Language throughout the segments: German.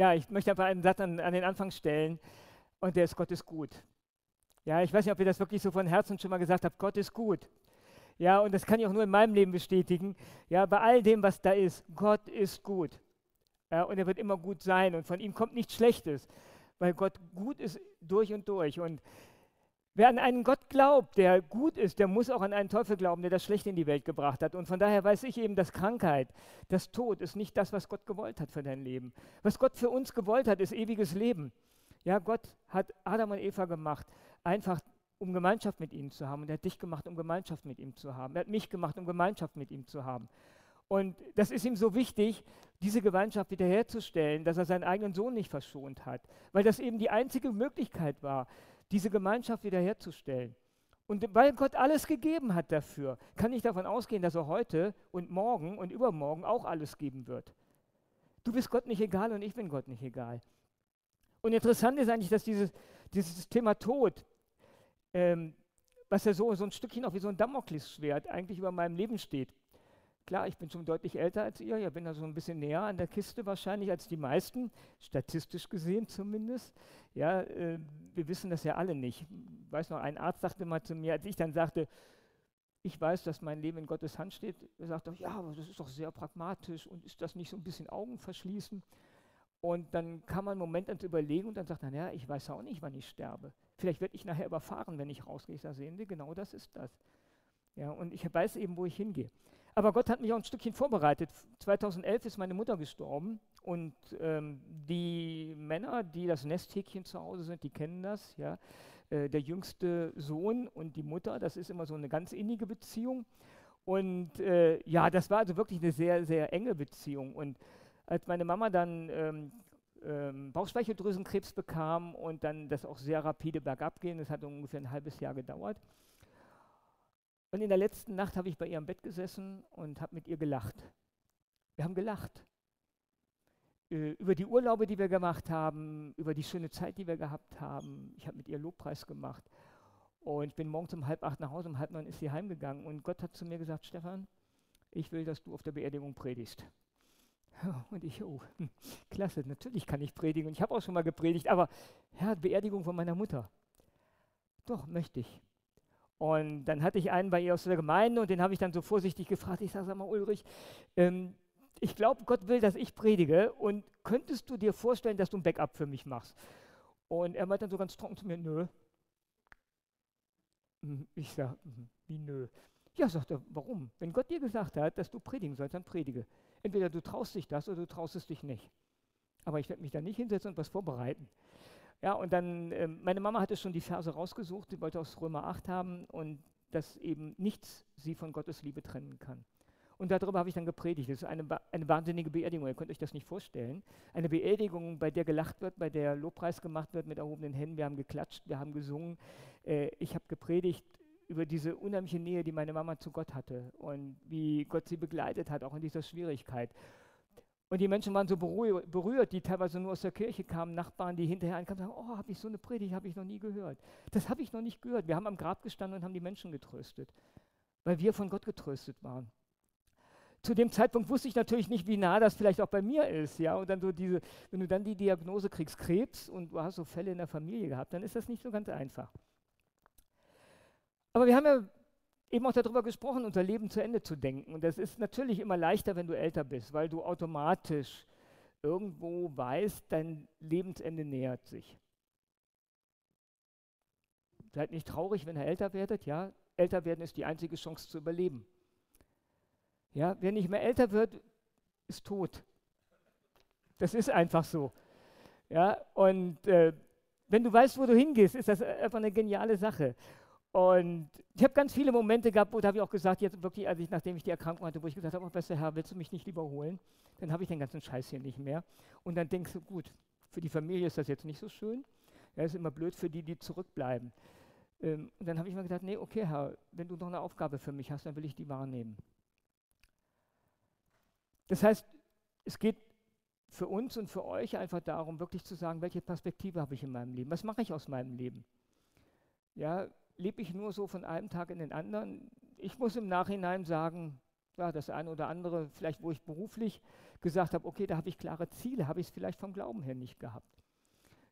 ja, ich möchte einfach einen Satz an, an den Anfang stellen und der ist Gott ist gut. Ja, ich weiß nicht, ob ihr das wirklich so von Herzen schon mal gesagt habt, Gott ist gut. Ja, und das kann ich auch nur in meinem Leben bestätigen. Ja, bei all dem, was da ist, Gott ist gut. Ja, und er wird immer gut sein und von ihm kommt nichts Schlechtes, weil Gott gut ist durch und durch. Und wer an einen Gott glaubt, der gut ist, der muss auch an einen Teufel glauben, der das Schlechte in die Welt gebracht hat. Und von daher weiß ich eben, dass Krankheit, das Tod ist nicht das, was Gott gewollt hat für dein Leben. Was Gott für uns gewollt hat, ist ewiges Leben. Ja, Gott hat Adam und Eva gemacht, einfach um Gemeinschaft mit ihnen zu haben. Und er hat dich gemacht, um Gemeinschaft mit ihm zu haben. Er hat mich gemacht, um Gemeinschaft mit ihm zu haben. Und das ist ihm so wichtig, diese Gemeinschaft wiederherzustellen, dass er seinen eigenen Sohn nicht verschont hat, weil das eben die einzige Möglichkeit war, diese Gemeinschaft wiederherzustellen. Und weil Gott alles gegeben hat dafür, kann ich davon ausgehen, dass er heute und morgen und übermorgen auch alles geben wird. Du bist Gott nicht egal und ich bin Gott nicht egal. Und interessant ist eigentlich, dass dieses, dieses Thema Tod, ähm, was ja so, so ein Stückchen auch wie so ein Damoklesschwert eigentlich über meinem Leben steht. Klar, ich bin schon deutlich älter als ihr, ich bin da so ein bisschen näher an der Kiste wahrscheinlich als die meisten, statistisch gesehen zumindest. Ja, äh, wir wissen das ja alle nicht. Ich weiß noch, ein Arzt sagte mal zu mir, als ich dann sagte, ich weiß, dass mein Leben in Gottes Hand steht, er sagte, ja, aber das ist doch sehr pragmatisch und ist das nicht so ein bisschen Augen verschließen? Und dann kam man einen Moment ans Überlegen und dann sagt er, ja, ich weiß auch nicht, wann ich sterbe. Vielleicht werde ich nachher überfahren, wenn ich rausgehe. Ich sage, sehen Sie, genau das ist das. Ja, und ich weiß eben, wo ich hingehe. Aber Gott hat mich auch ein Stückchen vorbereitet. 2011 ist meine Mutter gestorben und ähm, die Männer, die das Nesthäkchen zu Hause sind, die kennen das. Ja? Äh, der jüngste Sohn und die Mutter, das ist immer so eine ganz innige Beziehung. Und äh, ja, das war also wirklich eine sehr, sehr enge Beziehung. Und als meine Mama dann ähm, ähm, Bauchspeicheldrüsenkrebs bekam und dann das auch sehr rapide bergab ging, das hat ungefähr ein halbes Jahr gedauert, und in der letzten Nacht habe ich bei ihr im Bett gesessen und habe mit ihr gelacht. Wir haben gelacht. Äh, über die Urlaube, die wir gemacht haben, über die schöne Zeit, die wir gehabt haben. Ich habe mit ihr Lobpreis gemacht. Und ich bin morgens um halb acht nach Hause, um halb neun ist sie heimgegangen. Und Gott hat zu mir gesagt, Stefan, ich will, dass du auf der Beerdigung predigst. Und ich, oh, klasse, natürlich kann ich predigen. Und ich habe auch schon mal gepredigt, aber Herr, Beerdigung von meiner Mutter. Doch, möchte ich. Und dann hatte ich einen bei ihr aus der Gemeinde und den habe ich dann so vorsichtig gefragt. Ich sage, sag mal, Ulrich, ähm, ich glaube, Gott will, dass ich predige und könntest du dir vorstellen, dass du ein Backup für mich machst? Und er meint dann so ganz trocken zu mir, nö. Hm, ich sage, hm, wie nö? Ja, sagt er, warum? Wenn Gott dir gesagt hat, dass du predigen sollst, dann predige. Entweder du traust dich das oder du traust es dich nicht. Aber ich werde mich da nicht hinsetzen und was vorbereiten. Ja, und dann, äh, meine Mama hatte schon die Verse rausgesucht, die wollte aus Römer 8 haben und dass eben nichts sie von Gottes Liebe trennen kann. Und darüber habe ich dann gepredigt. Das ist eine, eine wahnsinnige Beerdigung, ihr könnt euch das nicht vorstellen. Eine Beerdigung, bei der gelacht wird, bei der Lobpreis gemacht wird mit erhobenen Händen. Wir haben geklatscht, wir haben gesungen. Äh, ich habe gepredigt über diese unheimliche Nähe, die meine Mama zu Gott hatte und wie Gott sie begleitet hat, auch in dieser Schwierigkeit. Und die Menschen waren so berührt, die teilweise nur aus der Kirche kamen, Nachbarn, die hinterher ankamen und sagen, oh, habe ich so eine Predigt, habe ich noch nie gehört. Das habe ich noch nicht gehört. Wir haben am Grab gestanden und haben die Menschen getröstet, weil wir von Gott getröstet waren. Zu dem Zeitpunkt wusste ich natürlich nicht, wie nah das vielleicht auch bei mir ist, ja. Und dann so diese, wenn du dann die Diagnose kriegst, Krebs und du hast so Fälle in der Familie gehabt, dann ist das nicht so ganz einfach. Aber wir haben ja eben auch darüber gesprochen, unser Leben zu Ende zu denken. Und das ist natürlich immer leichter, wenn du älter bist, weil du automatisch irgendwo weißt, dein Lebensende nähert sich. Seid nicht traurig, wenn ihr älter werdet, ja. Älter werden ist die einzige Chance zu überleben. Ja, wer nicht mehr älter wird, ist tot. Das ist einfach so. Ja, und äh, wenn du weißt, wo du hingehst, ist das einfach eine geniale Sache. Und ich habe ganz viele Momente gehabt, wo da habe ich auch gesagt, jetzt wirklich, als ich, nachdem ich die Erkrankung hatte, wo ich gesagt habe, oh, bester Herr, willst du mich nicht lieber holen? Dann habe ich den ganzen Scheiß hier nicht mehr. Und dann denkst du, gut, für die Familie ist das jetzt nicht so schön. Ja, ist immer blöd für die, die zurückbleiben. Ähm, und dann habe ich mir gedacht, nee, okay, Herr, wenn du noch eine Aufgabe für mich hast, dann will ich die wahrnehmen. Das heißt, es geht für uns und für euch einfach darum, wirklich zu sagen, welche Perspektive habe ich in meinem Leben? Was mache ich aus meinem Leben? Ja, lebe ich nur so von einem Tag in den anderen. Ich muss im Nachhinein sagen, ja, das eine oder andere, vielleicht wo ich beruflich gesagt habe, okay, da habe ich klare Ziele, habe ich es vielleicht vom Glauben her nicht gehabt.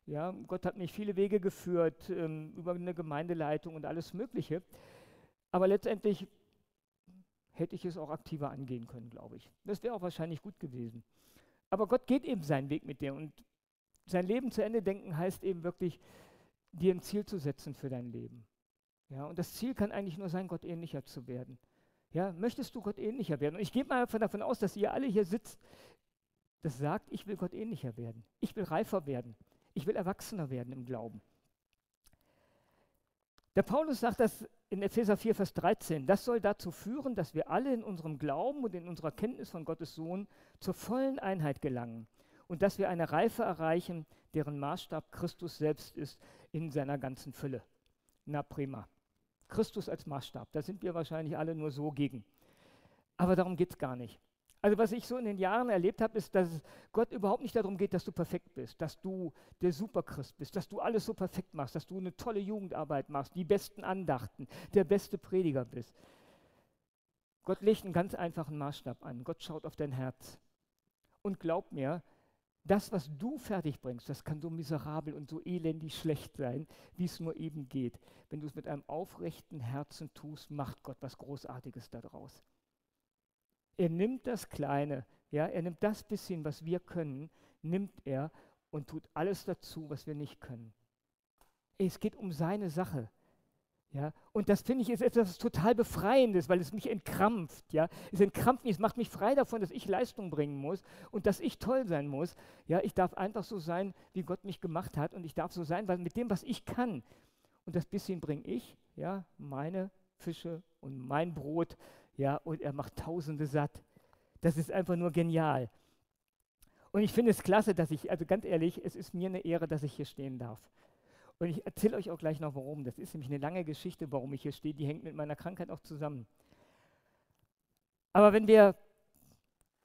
Ja, Gott hat mich viele Wege geführt, ähm, über eine Gemeindeleitung und alles Mögliche. Aber letztendlich hätte ich es auch aktiver angehen können, glaube ich. Das wäre auch wahrscheinlich gut gewesen. Aber Gott geht eben seinen Weg mit dir und sein Leben zu Ende denken heißt eben wirklich, dir ein Ziel zu setzen für dein Leben. Ja, und das Ziel kann eigentlich nur sein, Gott ähnlicher zu werden. Ja, möchtest du Gott ähnlicher werden? Und ich gehe mal davon aus, dass ihr alle hier sitzt, das sagt, ich will Gott ähnlicher werden. Ich will reifer werden. Ich will erwachsener werden im Glauben. Der Paulus sagt das in Epheser 4, Vers 13. Das soll dazu führen, dass wir alle in unserem Glauben und in unserer Kenntnis von Gottes Sohn zur vollen Einheit gelangen und dass wir eine Reife erreichen, deren Maßstab Christus selbst ist in seiner ganzen Fülle. Na prima. Christus als Maßstab, da sind wir wahrscheinlich alle nur so gegen. Aber darum geht es gar nicht. Also was ich so in den Jahren erlebt habe, ist, dass Gott überhaupt nicht darum geht, dass du perfekt bist, dass du der Superchrist bist, dass du alles so perfekt machst, dass du eine tolle Jugendarbeit machst, die besten Andachten, der beste Prediger bist. Gott legt einen ganz einfachen Maßstab an. Gott schaut auf dein Herz. Und glaub mir, das, was du fertig bringst, das kann so miserabel und so elendig schlecht sein, wie es nur eben geht. Wenn du es mit einem aufrechten Herzen tust, macht Gott was Großartiges daraus. Er nimmt das Kleine, ja, er nimmt das bisschen, was wir können, nimmt er und tut alles dazu, was wir nicht können. Es geht um seine Sache. Ja, und das finde ich ist etwas total Befreiendes, weil es mich entkrampft. Ja, es entkrampft mich, es macht mich frei davon, dass ich Leistung bringen muss und dass ich toll sein muss. Ja, ich darf einfach so sein, wie Gott mich gemacht hat und ich darf so sein, weil mit dem, was ich kann. Und das bisschen bringe ich, ja, meine Fische und mein Brot, ja, und er macht Tausende satt. Das ist einfach nur genial. Und ich finde es klasse, dass ich, also ganz ehrlich, es ist mir eine Ehre, dass ich hier stehen darf. Und ich erzähle euch auch gleich noch warum. Das ist nämlich eine lange Geschichte, warum ich hier stehe. Die hängt mit meiner Krankheit auch zusammen. Aber wenn wir,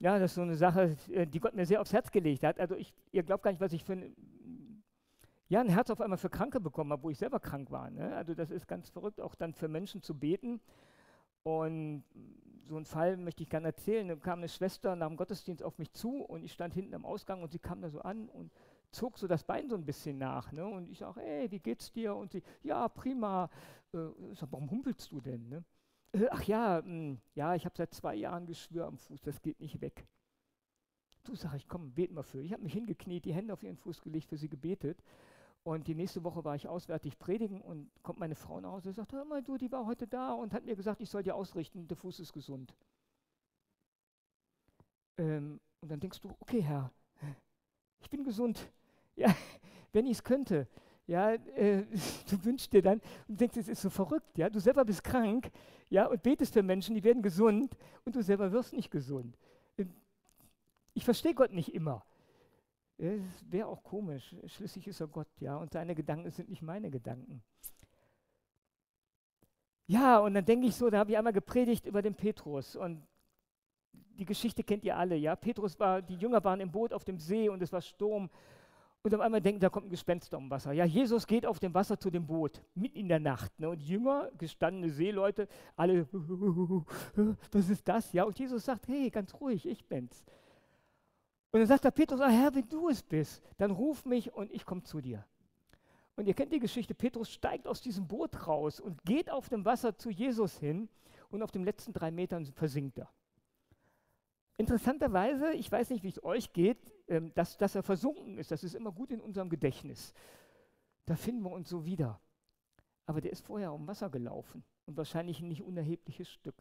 ja, das ist so eine Sache, äh, die Gott mir sehr aufs Herz gelegt hat. Also ich, ihr glaubt gar nicht, was ich für ein, ja, ein Herz auf einmal für Kranke bekommen habe, wo ich selber krank war. Ne? Also das ist ganz verrückt, auch dann für Menschen zu beten. Und so einen Fall möchte ich gerne erzählen. Da kam eine Schwester nach dem Gottesdienst auf mich zu und ich stand hinten am Ausgang und sie kam da so an und zog so das Bein so ein bisschen nach. Ne? Und ich sage, hey, wie geht's dir? Und sie, ja, prima. Äh, ich sag, warum humpelst du denn? Ne? Äh, ach ja, mh, hm, ja, ich habe seit zwei Jahren Geschwür am Fuß, das geht nicht weg. Du sag ich, komm, beten wir für. Ich habe mich hingekniet, die Hände auf ihren Fuß gelegt, für sie gebetet. Und die nächste Woche war ich auswärtig predigen und kommt meine Frau nach Hause und sagt, hör mal, du, die war heute da und hat mir gesagt, ich soll dir ausrichten, der Fuß ist gesund. Ähm, und dann denkst du, okay, Herr, ich bin gesund. Ja, wenn ich es könnte. Ja, äh, du wünschst dir dann und denkst, es ist so verrückt. Ja, du selber bist krank. Ja, und betest für Menschen, die werden gesund und du selber wirst nicht gesund. Ähm, ich verstehe Gott nicht immer. Es wäre auch komisch. Schließlich ist er Gott, ja, und seine Gedanken sind nicht meine Gedanken. Ja, und dann denke ich so, da habe ich einmal gepredigt über den Petrus und die Geschichte kennt ihr alle, ja. Petrus war, die Jünger waren im Boot auf dem See und es war Sturm und auf einmal denken, da kommt ein Gespenst um Wasser. Ja, Jesus geht auf dem Wasser zu dem Boot, mitten in der Nacht. Ne? Und Jünger, gestandene Seeleute, alle, was ist das? Ja, und Jesus sagt, hey, ganz ruhig, ich bin's. Und dann sagt der Petrus, ah, Herr, wenn du es bist, dann ruf mich und ich komme zu dir. Und ihr kennt die Geschichte, Petrus steigt aus diesem Boot raus und geht auf dem Wasser zu Jesus hin und auf den letzten drei Metern versinkt er. Interessanterweise, ich weiß nicht, wie es euch geht, dass, dass er versunken ist, das ist immer gut in unserem Gedächtnis. Da finden wir uns so wieder. Aber der ist vorher um Wasser gelaufen und wahrscheinlich ein nicht unerhebliches Stück.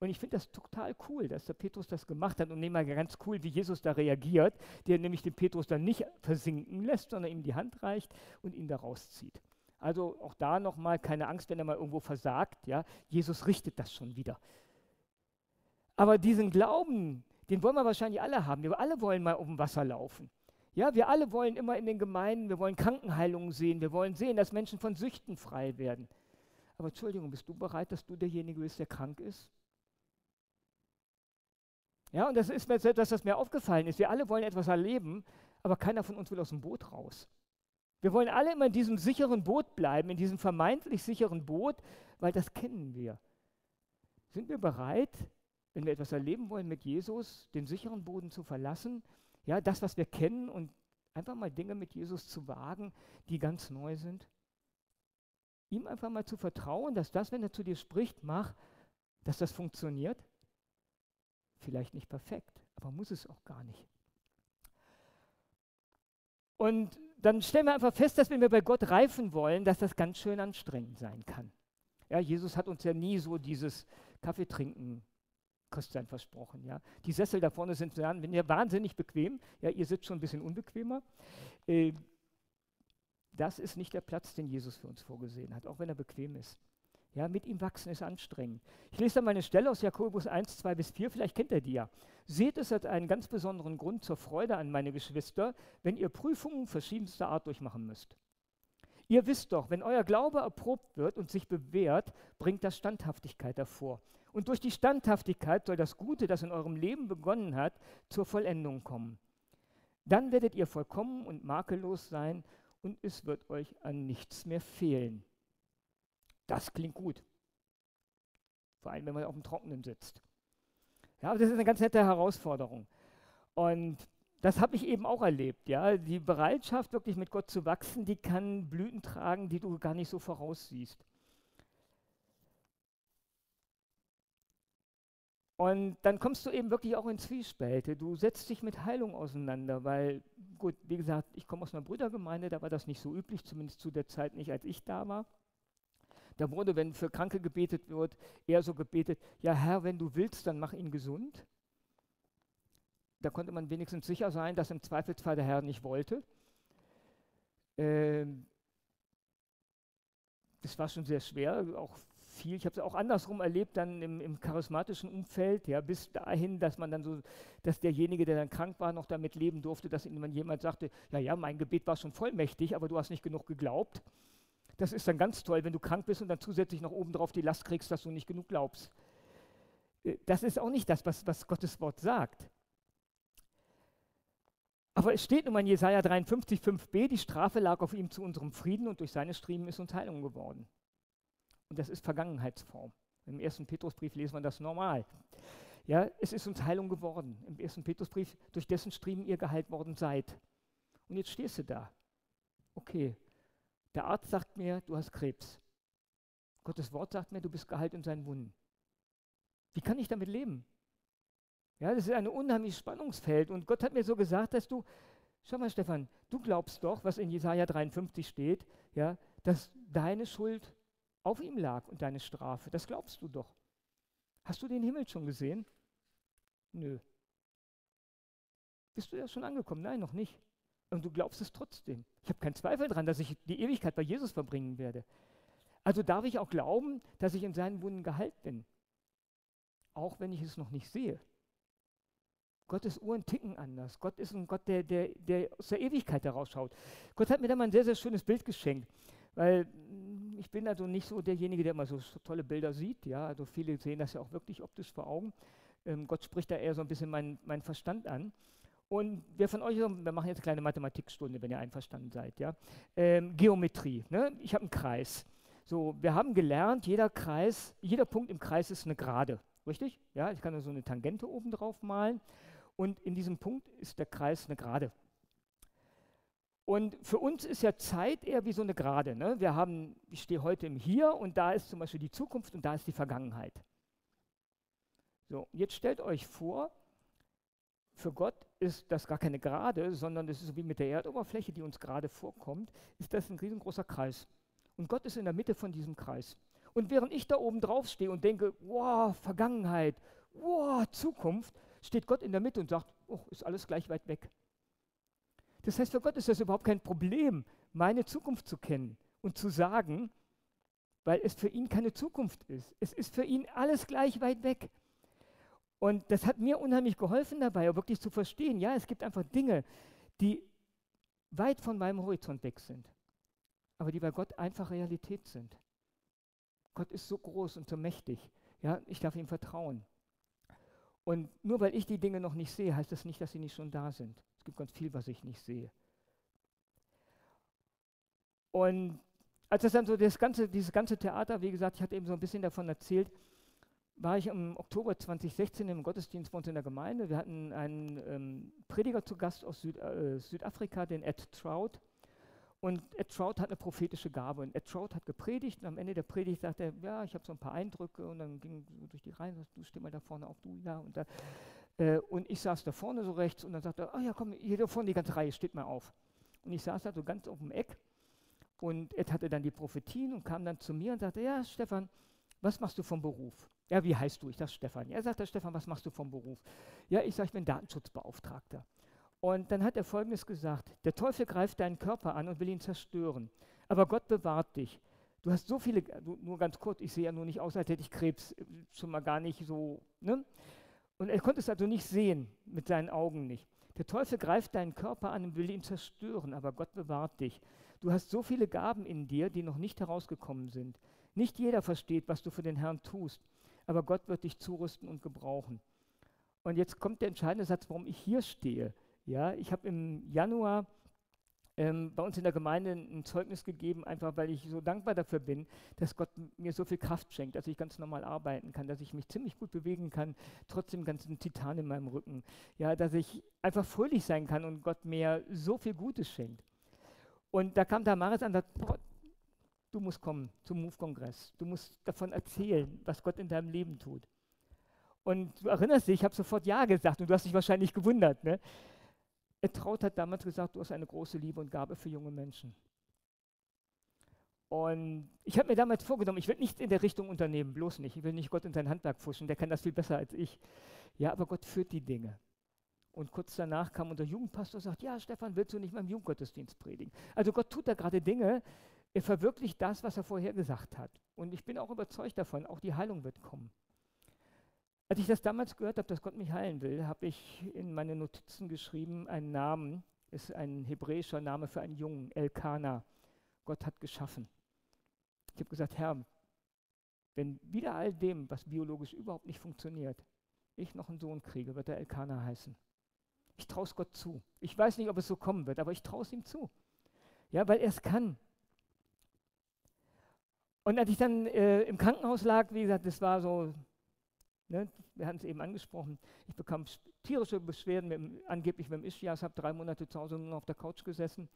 Und ich finde das total cool, dass der Petrus das gemacht hat und nehme mal ganz cool, wie Jesus da reagiert, der nämlich den Petrus dann nicht versinken lässt, sondern ihm die Hand reicht und ihn da rauszieht. Also auch da nochmal keine Angst, wenn er mal irgendwo versagt. Ja? Jesus richtet das schon wieder. Aber diesen Glauben, den wollen wir wahrscheinlich alle haben. Wir alle wollen mal auf dem Wasser laufen. Ja, wir alle wollen immer in den Gemeinden, wir wollen Krankenheilungen sehen, wir wollen sehen, dass Menschen von Süchten frei werden. Aber Entschuldigung, bist du bereit, dass du derjenige bist, der krank ist? Ja, und das ist mir etwas, das mir aufgefallen ist. Wir alle wollen etwas erleben, aber keiner von uns will aus dem Boot raus. Wir wollen alle immer in diesem sicheren Boot bleiben, in diesem vermeintlich sicheren Boot, weil das kennen wir. Sind wir bereit, wenn wir etwas erleben wollen mit Jesus, den sicheren Boden zu verlassen, ja, das, was wir kennen und einfach mal Dinge mit Jesus zu wagen, die ganz neu sind. Ihm einfach mal zu vertrauen, dass das, wenn er zu dir spricht, mach, dass das funktioniert. Vielleicht nicht perfekt, aber muss es auch gar nicht. Und dann stellen wir einfach fest, dass wenn wir bei Gott reifen wollen, dass das ganz schön anstrengend sein kann. Ja, Jesus hat uns ja nie so dieses Kaffeetrinken Christsein versprochen. Ja. Die Sessel da vorne sind ihr wahnsinnig bequem, ja, ihr sitzt schon ein bisschen unbequemer. Äh, das ist nicht der Platz, den Jesus für uns vorgesehen hat, auch wenn er bequem ist. Ja, mit ihm wachsen ist anstrengend. Ich lese da mal eine Stelle aus Jakobus 1, 2 bis 4, vielleicht kennt ihr die ja. Seht es als einen ganz besonderen Grund zur Freude an, meine Geschwister, wenn ihr Prüfungen verschiedenster Art durchmachen müsst. Ihr wisst doch, wenn euer Glaube erprobt wird und sich bewährt, bringt das Standhaftigkeit hervor. Und durch die Standhaftigkeit soll das Gute, das in eurem Leben begonnen hat, zur Vollendung kommen. Dann werdet ihr vollkommen und makellos sein und es wird euch an nichts mehr fehlen. Das klingt gut. Vor allem, wenn man auf dem Trockenen sitzt. Ja, aber das ist eine ganz nette Herausforderung. Und das habe ich eben auch erlebt. Ja? Die Bereitschaft, wirklich mit Gott zu wachsen, die kann Blüten tragen, die du gar nicht so voraussiehst. Und dann kommst du eben wirklich auch in Zwiespälte. Du setzt dich mit Heilung auseinander, weil, gut, wie gesagt, ich komme aus einer Brüdergemeinde, da war das nicht so üblich, zumindest zu der Zeit nicht, als ich da war. Da wurde, wenn für Kranke gebetet wird, eher so gebetet, ja Herr, wenn du willst, dann mach ihn gesund. Da konnte man wenigstens sicher sein, dass im Zweifelsfall der Herr nicht wollte. Ähm, das war schon sehr schwer, auch viel. Ich habe es auch andersrum erlebt, dann im, im, charismatischen Umfeld, ja, bis dahin, dass man dann so, dass derjenige, der dann krank war, noch damit leben durfte, dass ihm jemand sagte, ja, ja, mein Gebet war schon vollmächtig, aber du hast nicht genug geglaubt. Das ist dann ganz toll, wenn du krank bist und dann zusätzlich noch obendrauf die Last kriegst, dass du nicht genug glaubst. Äh, das ist auch nicht das, was, was Gottes Wort sagt. Aber es steht nun mal in Jesaja 53, 5b, die Strafe lag auf ihm zu unserem Frieden und durch seine Striemen ist uns Heilung geworden. Und das ist Vergangenheitsform. Im ersten Petrusbrief lesen wir das normal. Ja, es ist uns Heilung geworden. Im ersten Petrusbrief, durch dessen Striemen ihr geheilt worden seid. Und jetzt stehst du da. Okay, der Arzt sagt mir, du hast Krebs. Gottes Wort sagt mir, du bist geheilt in seinen Wunden. Wie kann ich damit leben? Ja, das ist ein unheimliches Spannungsfeld. Und Gott hat mir so gesagt, dass du, schau mal, Stefan, du glaubst doch, was in Jesaja 53 steht, ja, dass deine Schuld auf ihm lag und deine Strafe. Das glaubst du doch. Hast du den Himmel schon gesehen? Nö. Bist du ja schon angekommen? Nein, noch nicht. Und du glaubst es trotzdem. Ich habe keinen Zweifel daran, dass ich die Ewigkeit bei Jesus verbringen werde. Also darf ich auch glauben, dass ich in seinen Wunden geheilt bin. Auch wenn ich es noch nicht sehe. Gottes Uhren ticken anders. Gott ist ein Gott, der, der, der aus der Ewigkeit herausschaut. Gott hat mir da mal ein sehr, sehr schönes Bild geschenkt, weil hm, ich bin also nicht so derjenige, der immer so, so tolle Bilder sieht. Ja, also viele sehen das ja auch wirklich optisch vor Augen. Ähm, Gott spricht da eher so ein bisschen meinen mein Verstand an. Und wer von euch, wir machen jetzt eine kleine Mathematikstunde, wenn ihr einverstanden seid. Ja? Ähm, Geometrie. Ne? Ich habe einen Kreis. So, wir haben gelernt, jeder Kreis, jeder Punkt im Kreis ist eine Gerade. Richtig? Ja, ich kann da so eine Tangente oben drauf malen und in diesem Punkt ist der Kreis eine Gerade. Und für uns ist ja Zeit eher wie so eine Gerade. Ne? Wir haben, ich stehe heute im Hier und da ist zum Beispiel die Zukunft und da ist die Vergangenheit. So, jetzt stellt euch vor, für Gott ist das gar keine Gerade, sondern das ist so wie mit der Erdoberfläche, die uns gerade vorkommt, ist das ein riesengroßer Kreis. Und Gott ist in der Mitte von diesem Kreis. Und während ich da oben drauf stehe und denke, wow, Vergangenheit, wow, Zukunft, steht Gott in der Mitte und sagt, oh, ist alles gleich weit weg. Das heißt, für Gott ist das überhaupt kein Problem, meine Zukunft zu kennen und zu sagen, weil es für ihn keine Zukunft ist. Es ist für ihn alles gleich weit weg. Und das hat mir unheimlich geholfen dabei, wirklich zu verstehen, ja, es gibt einfach Dinge, die weit von meinem Horizont weg sind, aber die bei Gott einfach Realität sind. Gott ist so groß und so mächtig. Ja, ich darf ihm vertrauen. Und nur weil ich die Dinge noch nicht sehe, heißt das nicht, dass sie nicht schon da sind. Es gibt ganz viel, was ich nicht sehe. Und als das dann so das ganze, dieses ganze Theater, wie gesagt, ich hatte eben so ein bisschen davon erzählt, war ich im Oktober 2016 im Gottesdienst bei uns in der Gemeinde. Wir hatten einen ähm, Prediger zu Gast aus Süd, äh, Südafrika, den Ed Trout. Und Ed Trout hat eine prophetische Gabe. Und Ed Trout hat gepredigt und am Ende der Predigt sagte er, ja, ich habe so ein paar Eindrücke. Und dann ging so durch die Reihen, du steh mal da vorne, auch du, ja. Und, da, äh, und ich saß da vorne so rechts und dann sagte er, oh ja, komm, hier da vorne die ganze Reihe, steht mal auf. Und ich saß da so ganz auf dem Eck und Ed hatte dann die Prophetien und kam dann zu mir und sagte, ja, Stefan, was machst du vom Beruf? Ja, wie heißt du? Ich sage Stefan. Er sagt, Stefan, was machst du vom Beruf? Ja, ich sage, ich bin Datenschutzbeauftragter. Und dann hat er Folgendes gesagt, der Teufel greift deinen Körper an und will ihn zerstören. Aber Gott bewahrt dich. Du hast so viele, nur ganz kurz, ich sehe ja nur nicht aus, als hätte ich Krebs, schon mal gar nicht so. Ne? Und er konnte es also nicht sehen, mit seinen Augen nicht. Der Teufel greift deinen Körper an und will ihn zerstören, aber Gott bewahrt dich. Du hast so viele Gaben in dir, die noch nicht herausgekommen sind. Nicht jeder versteht, was du für den Herrn tust, aber Gott wird dich zurüsten und gebrauchen. Und jetzt kommt der entscheidende Satz, warum ich hier stehe. Ja, ich habe im Januar ähm, bei uns in der Gemeinde ein Zeugnis gegeben, einfach weil ich so dankbar dafür bin, dass Gott mir so viel Kraft schenkt, dass ich ganz normal arbeiten kann, dass ich mich ziemlich gut bewegen kann, trotzdem ganzen Titan in meinem Rücken. Ja, dass ich einfach fröhlich sein kann und Gott mir so viel Gutes schenkt. Und da kam Damaris an und sagte, du musst kommen zum Move-Kongress. Du musst davon erzählen, was Gott in deinem Leben tut. Und du erinnerst dich, ich habe sofort Ja gesagt und du hast dich wahrscheinlich gewundert. Ne? Traut hat damals gesagt, du hast eine große Liebe und Gabe für junge Menschen. Und ich habe mir damals vorgenommen, ich will nichts in der Richtung unternehmen, bloß nicht. Ich will nicht Gott in sein Handwerk fuschen, der kann das viel besser als ich. Ja, aber Gott führt die Dinge. Und kurz danach kam unser Jugendpastor und sagt, ja, Stefan, willst du nicht mal im Jugendgottesdienst predigen? Also Gott tut da gerade Dinge, er verwirklicht das, was er vorher gesagt hat. Und ich bin auch überzeugt davon, auch die Heilung wird kommen. Als ich das damals gehört habe, dass Gott mich heilen will, habe ich in meine Notizen geschrieben, einen Namen, ist ein hebräischer Name für einen Jungen, Elkana. Gott hat geschaffen. Ich habe gesagt, Herr, wenn wieder all dem, was biologisch überhaupt nicht funktioniert, ich noch einen Sohn kriege, wird er Elkana heißen. Ich traue es Gott zu. Ich weiß nicht, ob es so kommen wird, aber ich traue es ihm zu. Ja, weil er es kann. Und als ich dann äh, im Krankenhaus lag, wie gesagt, das war so, ne, wir hatten es eben angesprochen, ich bekam tierische Beschwerden, mit, angeblich mit dem Ischias, habe drei Monate zu Hause nur auf der Couch gesessen.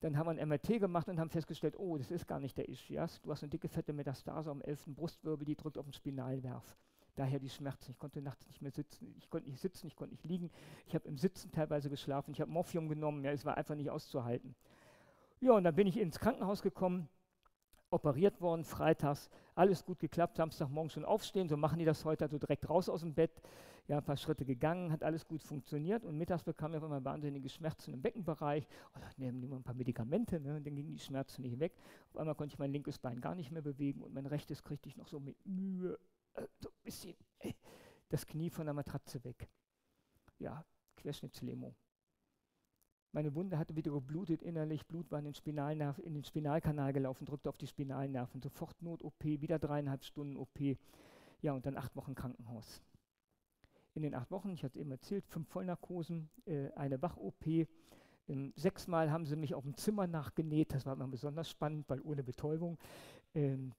Dann haben wir ein MRT gemacht und haben festgestellt, oh, das ist gar nicht der Ischias, du hast eine dicke, fette Metastase am 11. Brustwirbel, die drückt auf den Spinalnerv daher die Schmerzen. Ich konnte nachts nicht mehr sitzen, ich konnte nicht sitzen, ich konnte nicht liegen. Ich habe im Sitzen teilweise geschlafen, ich habe Morphium genommen, ja, es war einfach nicht auszuhalten. Ja, und dann bin ich ins Krankenhaus gekommen, operiert worden, freitags, alles gut geklappt, Samstagmorgen schon aufstehen, so machen die das heute, also direkt raus aus dem Bett, ja, ein paar Schritte gegangen, hat alles gut funktioniert und mittags bekam ich auf einmal wahnsinnige Schmerzen im Beckenbereich und dann nehmen wir ein paar Medikamente, ne, und dann gingen die Schmerzen nicht weg. Auf einmal konnte ich mein linkes Bein gar nicht mehr bewegen und mein rechtes kriegte ich noch so mit Mühe äh, so ein bisschen äh, das Knie von der Matratze weg. Ja, Querschnittslähmung. Meine Wunde hatte wieder geblutet innerlich, Blut war in den, Spinalnerv, in den Spinalkanal gelaufen, drückte auf die Spinalnerven. Sofort Not-OP, wieder dreieinhalb Stunden OP. Ja, und dann acht Wochen Krankenhaus. In den acht Wochen, ich hatte eben erzählt, fünf Vollnarkosen, äh, eine Wach-OP. Ähm, sechsmal haben sie mich auf dem Zimmer nachgenäht, das war immer besonders spannend, weil ohne Betäubung. Ähm,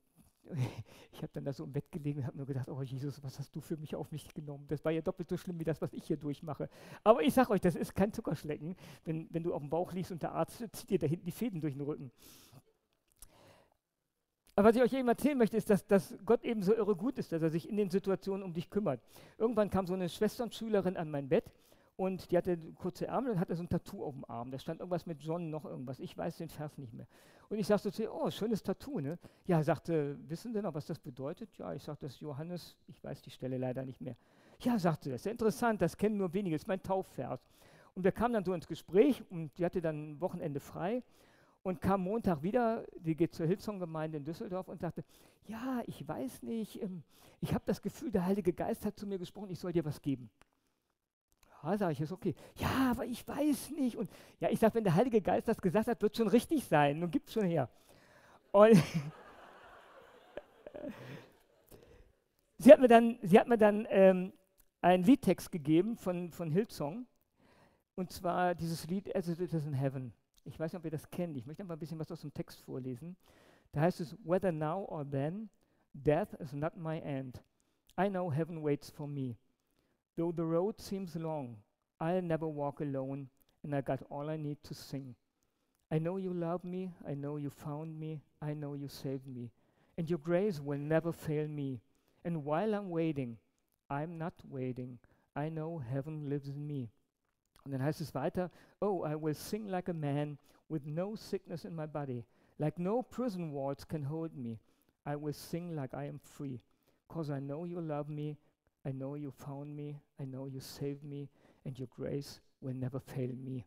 ich habe dann da so im Bett gelegen und habe nur gedacht, oh Jesus, was hast du für mich auf mich genommen? Das war ja doppelt so schlimm wie das, was ich hier durchmache. Aber ich sage euch, das ist kein Zuckerschlecken, wenn, wenn du auf dem Bauch liegst und der Arzt zieht dir da hinten die Fäden durch den Rücken. Aber was ich euch eben erzählen möchte, ist, dass, dass Gott eben so irre gut ist, dass er sich in den Situationen um dich kümmert. Irgendwann kam so eine Schwesternschülerin an mein Bett und die hatte kurze Ärmel und hatte so ein Tattoo auf dem Arm. Da stand irgendwas mit John, noch irgendwas. Ich weiß den Vers nicht mehr. Und ich sagte zu ihr, oh, schönes Tattoo, ne? Ja, sagte, wissen Sie noch, was das bedeutet? Ja, ich sagte, das ist Johannes, ich weiß die Stelle leider nicht mehr. Ja, sagte, das ist ja interessant, das kennen nur wenige, das ist mein Taufvers. Und wir kamen dann so ins Gespräch und die hatte dann ein Wochenende frei und kam Montag wieder, die geht zur Hillsong-Gemeinde in Düsseldorf und sagte, ja, ich weiß nicht, ähm, ich habe das Gefühl, der Heilige Geist hat zu mir gesprochen, ich soll dir was geben. Ja, sage ich, ist okay. Ja, aber ich weiß nicht. Und ja, ich sage, wenn der Heilige Geist das gesagt hat, wird schon richtig sein. Nun gibt es schon her. Und sie hat mir dann, sie hat mir dann ähm, einen Liedtext gegeben von, von Hillsong. Und zwar dieses Lied As It Is in Heaven. Ich weiß nicht, ob ihr das kennt. Ich möchte einfach ein bisschen was aus dem Text vorlesen. Da heißt es, Whether now or then, death is not my end. I know heaven waits for me. Though the road seems long, I'll never walk alone, and I got all I need to sing. I know you love me, I know you found me, I know you saved me, and your grace will never fail me. And while I'm waiting, I'm not waiting. I know heaven lives in me. Und dann heißt es weiter, Oh, I will sing like a man with no sickness in my body, like no prison walls can hold me. I will sing like I am free, because I know you love me, I know you found me, I know you saved me, and your grace will never fail me.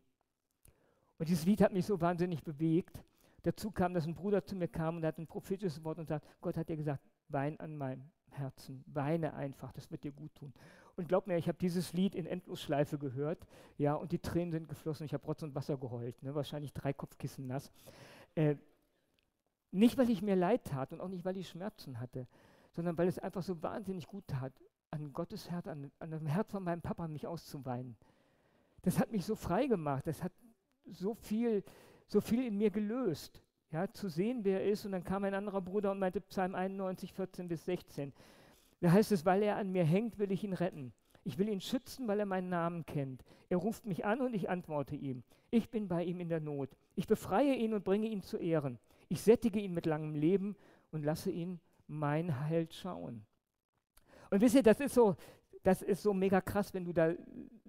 Und dieses Lied hat mich so wahnsinnig bewegt. Dazu kam, dass ein Bruder zu mir kam und hat ein prophetisches Wort und sagt, Gott hat dir gesagt, wein an meinem Herzen, weine einfach, das wird dir gut tun. Und glaub mir, ich habe dieses Lied in Endlosschleife gehört, ja, und die Tränen sind geflossen. Ich habe Rotz und Wasser geheult, ne, wahrscheinlich drei Kopfkissen nass. Äh, nicht, weil ich mir leid tat und auch nicht, weil ich Schmerzen hatte, sondern weil es einfach so wahnsinnig gut tat, an Gottes Herz, an, an dem Herz von meinem Papa mich auszuweinen. Das hat mich so frei gemacht, das hat so viel, so viel in mir gelöst, ja, zu sehen, wer er ist. Und dann kam ein anderer Bruder und meinte Psalm 91, 14 bis 16. Da heißt es, weil er an mir hängt, will ich ihn retten. Ich will ihn schützen, weil er meinen Namen kennt. Er ruft mich an und ich antworte ihm. Ich bin bei ihm in der Not. Ich befreie ihn und bringe ihn zu Ehren. Ich sättige ihn mit langem Leben und lasse ihn mein Heil schauen. Und wisst ihr, das ist so, das ist so mega krass, wenn du da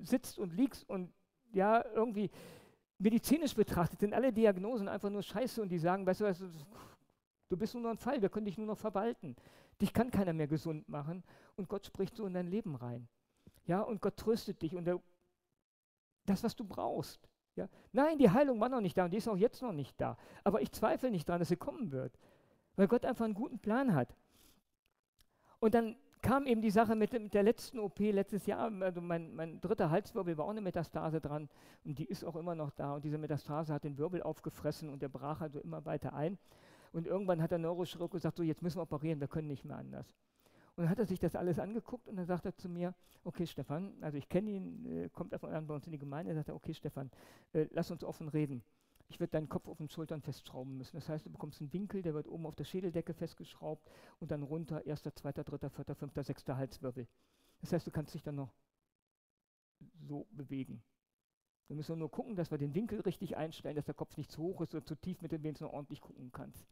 sitzt und liegst und ja, irgendwie medizinisch betrachtet sind alle Diagnosen einfach nur scheiße und die sagen, weißt du, weißt du, du bist nur noch ein Fall, wir können dich nur noch verwalten. Dich kann keiner mehr gesund machen und Gott spricht so in dein Leben rein. Ja, und Gott tröstet dich und der, das, was du brauchst. Ja. Nein, die Heilung war noch nicht da und die ist auch jetzt noch nicht da. Aber ich zweifle nicht daran, dass sie kommen wird, weil Gott einfach einen guten Plan hat. Und dann kam eben die Sache mit, mit der letzten OP letztes Jahr. Also mein, mein, dritter Halswirbel war auch eine Metastase dran und die ist auch immer noch da. Und diese Metastase hat den Wirbel aufgefressen und der brach also immer weiter ein. Und irgendwann hat der Neurochirurg gesagt, so jetzt müssen wir operieren, wir können nicht mehr anders. Und dann hat er sich das alles angeguckt und dann sagt er zu mir, okay Stefan, also ich kenne ihn, äh, kommt einfach an bei uns in die Gemeinde, sagt er, okay Stefan, äh, lass uns offen reden. Ich werde deinen Kopf auf den Schultern festschrauben müssen. Das heißt, du bekommst einen Winkel, der wird oben auf der Schädeldecke festgeschraubt und dann runter, erster, zweiter, dritter, vierter, fünfter, sechster Halswirbel. Das heißt, du kannst dich dann noch so bewegen. Wir müssen nur gucken, dass wir den Winkel richtig einstellen, dass der Kopf nicht zu hoch ist oder zu tief, mit dem du noch ordentlich gucken kannst.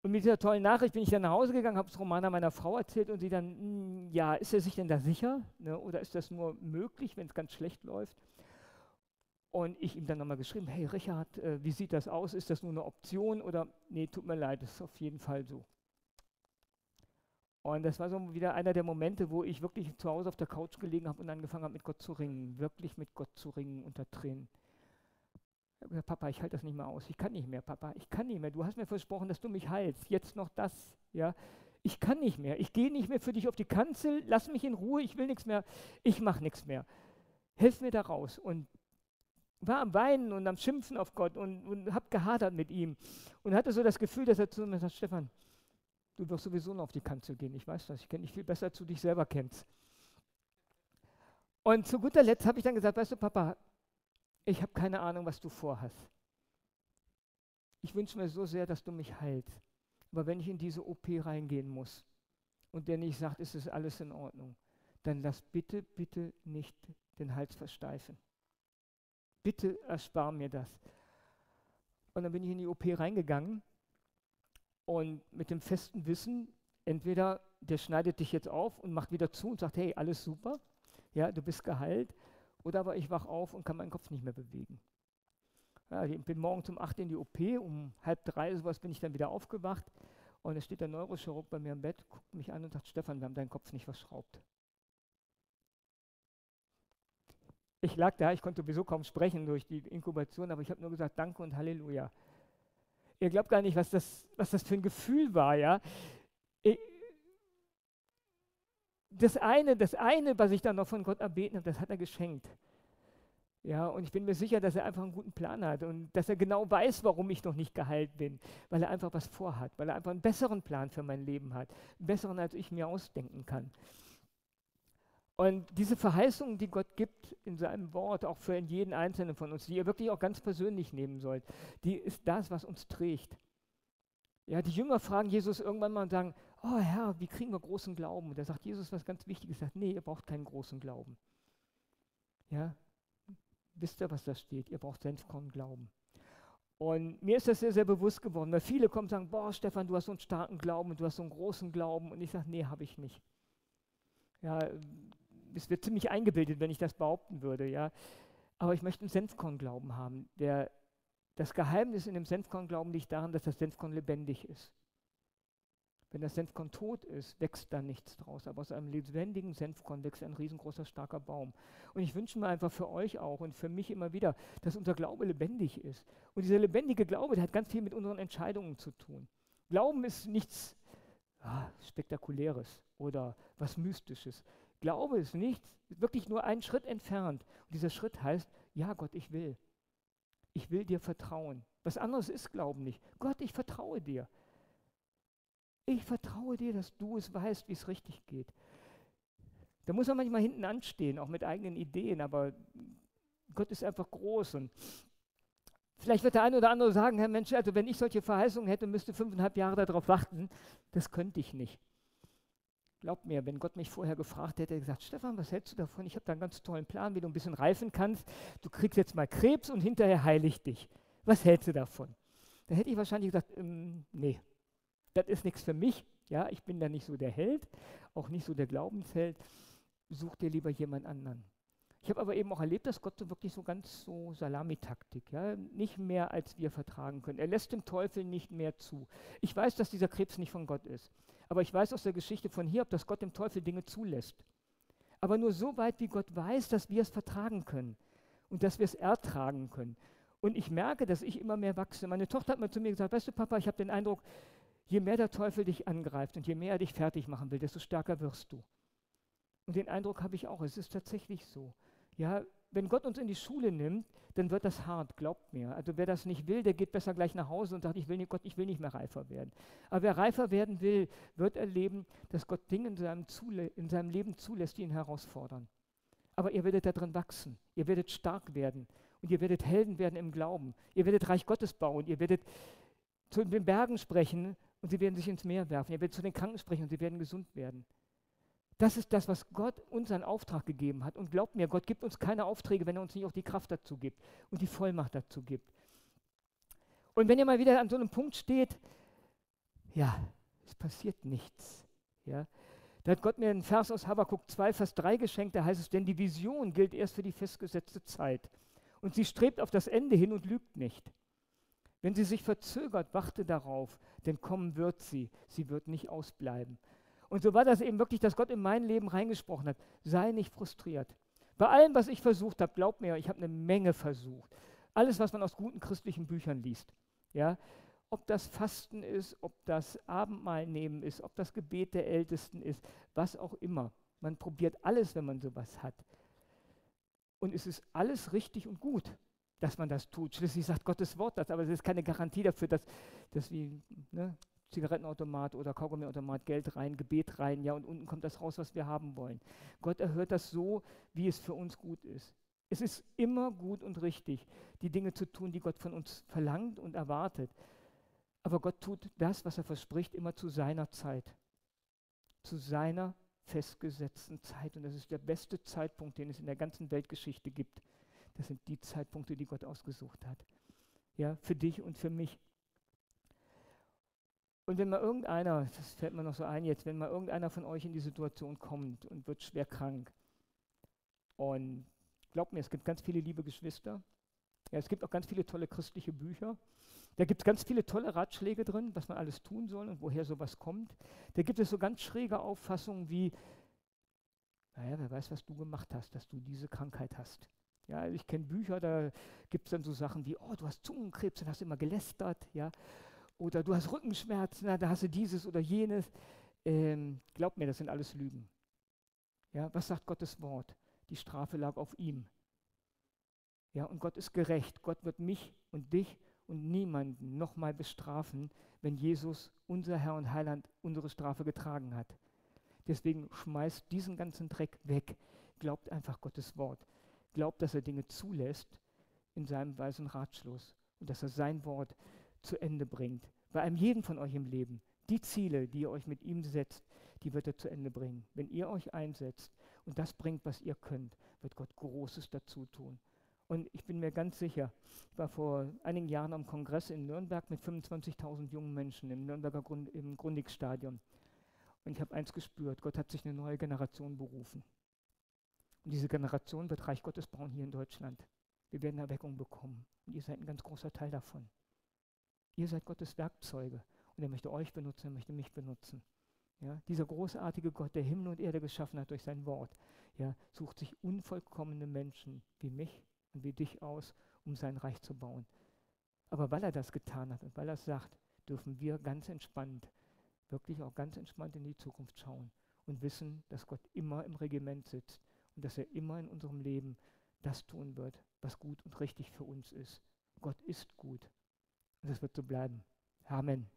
Und mit dieser tollen Nachricht bin ich dann nach Hause gegangen, habe es Romana meiner Frau erzählt und sie dann, hm, ja, ist er sich denn da sicher? Ne, oder ist das nur möglich, wenn es ganz schlecht läuft? Und ich ihm dann nochmal geschrieben, hey Richard, äh, wie sieht das aus? Ist das nur eine Option oder, nee, tut mir leid, das ist auf jeden Fall so. Und das war so wieder einer der Momente, wo ich wirklich zu Hause auf der Couch gelegen habe und angefangen habe, mit Gott zu ringen, wirklich mit Gott zu ringen unter Tränen habe gesagt, Papa, ich halte das nicht mehr aus. Ich kann nicht mehr, Papa. Ich kann nicht mehr. Du hast mir versprochen, dass du mich heilst. Jetzt noch das. Ja, ich kann nicht mehr. Ich gehe nicht mehr für dich auf die Kanzel. Lass mich in Ruhe. Ich will nichts mehr. Ich mache nichts mehr. Hilf mir da raus. Und war am Weinen und am Schimpfen auf Gott und, und habe gehadert mit ihm und hatte so das Gefühl, dass er zu mir sagt, Stefan, du wirst sowieso noch auf die Kanzel gehen. Ich weiß das. Ich kenne dich viel besser, als du dich selber kennst. Und zu guter Letzt habe ich dann gesagt, weißt du, Papa, ich habe keine Ahnung, was du vorhast. Ich wünsche mir so sehr, dass du mich heilst. Aber wenn ich in diese OP reingehen muss und der nicht sagt, es ist alles in Ordnung, dann lass bitte, bitte nicht den Hals versteifen. Bitte erspar mir das. Und dann bin ich in die OP reingegangen und mit dem festen Wissen, entweder der schneidet dich jetzt auf und macht wieder zu und sagt, hey, alles super, ja, du bist geheilt, oder aber ich wach auf und kann meinen Kopf nicht mehr bewegen. Ja, ich bin morgens um 8 in die OP, um halb drei sowas bin ich dann wieder aufgewacht und es steht der Neurochirurg bei mir im Bett, guckt mich an und sagt, Stefan, wir haben deinen Kopf nicht verschraubt. Ich lag da, ich konnte sowieso kaum sprechen durch die Inkubation, aber ich habe nur gesagt, danke und Halleluja. Ihr glaubt gar nicht, was das, was das für ein Gefühl war, ja. Ich, das eine, das eine, was ich dann noch von Gott erbeten habe, das hat er geschenkt. Ja, und ich bin mir sicher, dass er einfach einen guten Plan hat und dass er genau weiß, warum ich noch nicht geheilt bin, weil er einfach was vorhat, weil er einfach einen besseren Plan für mein Leben hat, einen besseren, als ich mir ausdenken kann. Und diese Verheißung, die Gott gibt in seinem Wort, auch für jeden Einzelnen von uns, die ihr wirklich auch ganz persönlich nehmen sollt, die ist das, was uns trägt. Ja, die Jünger fragen Jesus irgendwann mal und sagen, oh Herr, wie kriegen wir großen Glauben? Und da sagt Jesus was ganz Wichtiges, sagt, nee, ihr braucht keinen großen Glauben. Ja, wisst ihr, was da steht? Ihr braucht Senfkorn Glauben. Und mir ist das sehr, sehr bewusst geworden, weil viele kommen und sagen, boah, Stefan, du hast so einen starken Glauben und du hast so einen großen Glauben. Und ich sage, nee, habe ich nicht. Ja, es wird ziemlich eingebildet, wenn ich das behaupten würde, ja. Aber ich möchte einen Senfkorn-Glauben haben. Der, das Geheimnis in dem Senfkorn-Glauben liegt daran, dass das Senfkorn lebendig ist. Wenn das Senfkorn tot ist, wächst da nichts draus. Aber aus einem lebendigen Senfkorn wächst ein riesengroßer, starker Baum. Und ich wünsche mir einfach für euch auch und für mich immer wieder, dass unser Glaube lebendig ist. Und dieser lebendige Glaube, der hat ganz viel mit unseren Entscheidungen zu tun. Glauben ist nichts ah, Spektakuläres oder was Mystisches. Glaube ist nichts, wirklich nur einen Schritt entfernt. Und dieser Schritt heißt, ja Gott, ich will. Ich will dir vertrauen. Was anderes ist Glauben nicht. Gott, ich vertraue dir. Ich vertraue dir, dass du es weißt, wie es richtig geht. Da muss man manchmal hinten anstehen, auch mit eigenen Ideen, aber Gott ist einfach groß und vielleicht wird der eine oder andere sagen, Herr Mensch, also wenn ich solche Verheißungen hätte, müsste fünfeinhalb Jahre darauf warten. Das könnte ich nicht. Glaubt mir, wenn Gott mich vorher gefragt hätte, gesagt, Stefan, was hältst du davon? Ich habe da einen ganz tollen Plan, wie du ein bisschen reifen kannst. Du kriegst jetzt mal Krebs und hinterher heile ich dich. Was hältst du davon? Da hätte ich wahrscheinlich gesagt, ähm, nee, das ist nichts für mich. Ja, ich bin da nicht so der Held, auch nicht so der Glaubensheld. Such dir lieber jemand anderen. Ich habe aber eben auch erlebt, dass Gott so wirklich so ganz so Salamitaktik, ja, nicht mehr als wir vertragen können. Er lässt dem Teufel nicht mehr zu. Ich weiß, dass dieser Krebs nicht von Gott ist, aber ich weiß aus der Geschichte von Hiob, dass Gott dem Teufel Dinge zulässt. Aber nur so weit, wie Gott weiß, dass wir es vertragen können und dass wir es ertragen können. Und ich merke, dass ich immer mehr wachse. Meine Tochter hat mal zu mir gesagt, weißt du, Papa, ich habe den Eindruck, je mehr der Teufel dich angreift und je mehr er dich fertig machen will, desto stärker wirst du. Und den Eindruck habe ich auch, es ist tatsächlich so. Ja, wenn Gott uns in die Schule nimmt, dann wird das hart, glaubt mir. Also wer das nicht will, der geht besser gleich nach Hause und sagt, ich will nicht, Gott, ich will nicht mehr reifer werden. Aber wer reifer werden will, wird erleben, dass Gott Dinge in seinem, in seinem Leben zulässt, die ihn herausfordern. Aber ihr werdet darin wachsen, ihr werdet stark werden und ihr werdet Helden werden im Glauben. Ihr werdet Reich Gottes bauen, ihr werdet zu den Bergen sprechen und sie werden sich ins Meer werfen. Ihr werdet zu den Kranken sprechen und sie werden gesund werden. Das ist das, was Gott uns einen Auftrag gegeben hat. Und glaubt mir, Gott gibt uns keine Aufträge, wenn er uns nicht auch die Kraft dazu gibt und die Vollmacht dazu gibt. Und wenn ihr mal wieder an so einem Punkt steht, ja, es passiert nichts. Ja, da hat Gott mir einen Vers aus Habakkuk 2, Vers 3 geschenkt, da heißt es, denn die Vision gilt erst für die festgesetzte Zeit. Und sie strebt auf das Ende hin und lügt nicht. Wenn sie sich verzögert, wachte darauf, denn kommen wird sie. Sie wird nicht ausbleiben. Und so war das eben wirklich, dass Gott in mein Leben reingesprochen hat. Sei nicht frustriert. Bei allem, was ich versucht habe, glaubt mir, ich habe eine Menge versucht. Alles, was man aus guten christlichen Büchern liest. Ja? Ob das Fasten ist, ob das Abendmahl nehmen ist, ob das Gebet der Ältesten ist, was auch immer. Man probiert alles, wenn man sowas hat. Und es ist alles richtig und gut dass man das tut. Schließlich sagt Gottes Wort das, aber es ist keine Garantie dafür, dass, dass wie ne, Zigarettenautomat oder Kaugummiautomat Geld rein, Gebet rein, ja, und unten kommt das raus, was wir haben wollen. Gott erhört das so, wie es für uns gut ist. Es ist immer gut und richtig, die Dinge zu tun, die Gott von uns verlangt und erwartet. Aber Gott tut das, was er verspricht, immer zu seiner Zeit. Zu seiner festgesetzten Zeit. Und das ist der beste Zeitpunkt, den es in der ganzen Weltgeschichte gibt. Das sind die Zeitpunkte, die Gott ausgesucht hat. Ja, für dich und für mich. Und wenn mal irgendeiner, das fällt mir noch so ein jetzt, wenn mal irgendeiner von euch in die Situation kommt und wird schwer krank und glaubt mir, es gibt ganz viele liebe Geschwister, ja, es gibt auch ganz viele tolle christliche Bücher, da gibt es ganz viele tolle Ratschläge drin, was man alles tun soll und woher sowas kommt. Da gibt es so ganz schräge Auffassungen wie, naja, wer weiß, was du gemacht hast, dass du diese Krankheit hast. Ja, also ich kenne Bücher, da gibt es dann so Sachen wie, oh, du hast Zungenkrebs, dann hast immer gelästert, ja. Oder du hast Rückenschmerzen, da hast du dieses oder jenes. Ähm, glaub mir, das sind alles Lügen. Ja, was sagt Gottes Wort? Die Strafe lag auf ihm. Ja, und Gott ist gerecht. Gott wird mich und dich und niemanden nochmal bestrafen, wenn Jesus, unser Herr und Heiland, unsere Strafe getragen hat. Deswegen schmeißt diesen ganzen Dreck weg. Glaubt einfach Gottes Wort glaubt, dass er Dinge zulässt in seinem weisen Ratschluss und dass er sein Wort zu Ende bringt. Bei einem jeden von euch im Leben Die Ziele, die ihr euch mit ihm setzt, die wird er zu Ende bringen. Wenn ihr euch einsetzt und das bringt, was ihr könnt, wird Gott Großes dazu tun. Und ich bin mir ganz sicher, ich war vor einigen Jahren am Kongress in Nürnberg mit 25.000 jungen Menschen im Nürnberger Grund, im Grundig-Stadion. Und ich habe eins gespürt, Gott hat sich eine neue Generation berufen. Und diese Generation wird Reich Gottes bauen hier in Deutschland. Wir werden Erweckung bekommen. Und ihr seid ein ganz großer Teil davon. Ihr seid Gottes Werkzeuge. Und er möchte euch benutzen, er möchte mich benutzen. Ja, dieser großartige Gott, der Himmel und Erde geschaffen hat durch sein Wort, ja, sucht sich unvollkommene Menschen wie mich und wie dich aus, um sein Reich zu bauen. Aber weil er das getan hat und weil er es sagt, dürfen wir ganz entspannt, wirklich auch ganz entspannt in die Zukunft schauen und wissen, dass Gott immer im Regiment sitzt und dass er immer in unserem Leben das tun wird, was gut und richtig für uns ist. Gott ist gut und das wird so bleiben. Amen.